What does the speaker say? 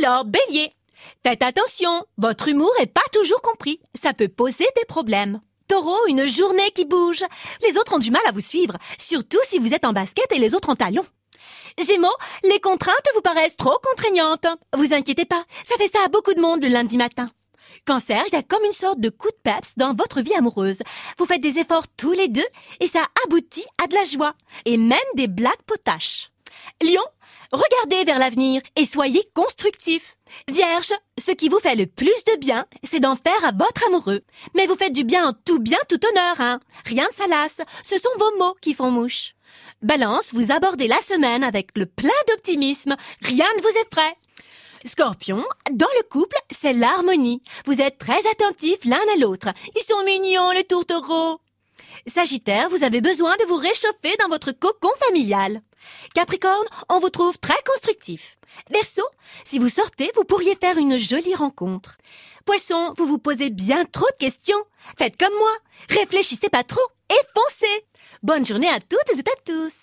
Alors, bélier, faites attention, votre humour est pas toujours compris. Ça peut poser des problèmes. Taureau, une journée qui bouge. Les autres ont du mal à vous suivre, surtout si vous êtes en basket et les autres en talons. Gémeaux, les contraintes vous paraissent trop contraignantes. Vous inquiétez pas, ça fait ça à beaucoup de monde le lundi matin. Cancer, il y a comme une sorte de coup de peps dans votre vie amoureuse. Vous faites des efforts tous les deux et ça aboutit à de la joie et même des blagues potaches. Lion, regardez vers l'avenir et soyez constructif. Vierge, ce qui vous fait le plus de bien, c'est d'en faire à votre amoureux. Mais vous faites du bien en tout bien, tout honneur, hein. Rien de salace. Ce sont vos mots qui font mouche. Balance, vous abordez la semaine avec le plein d'optimisme. Rien ne vous effraie. Scorpion, dans le couple, c'est l'harmonie. Vous êtes très attentifs l'un à l'autre. Ils sont mignons, les tourtereaux. Sagittaire, vous avez besoin de vous réchauffer dans votre cocon familial. Capricorne, on vous trouve très constructif. Verseau, si vous sortez, vous pourriez faire une jolie rencontre. Poisson, vous vous posez bien trop de questions. Faites comme moi. Réfléchissez pas trop et foncez. Bonne journée à toutes et à tous.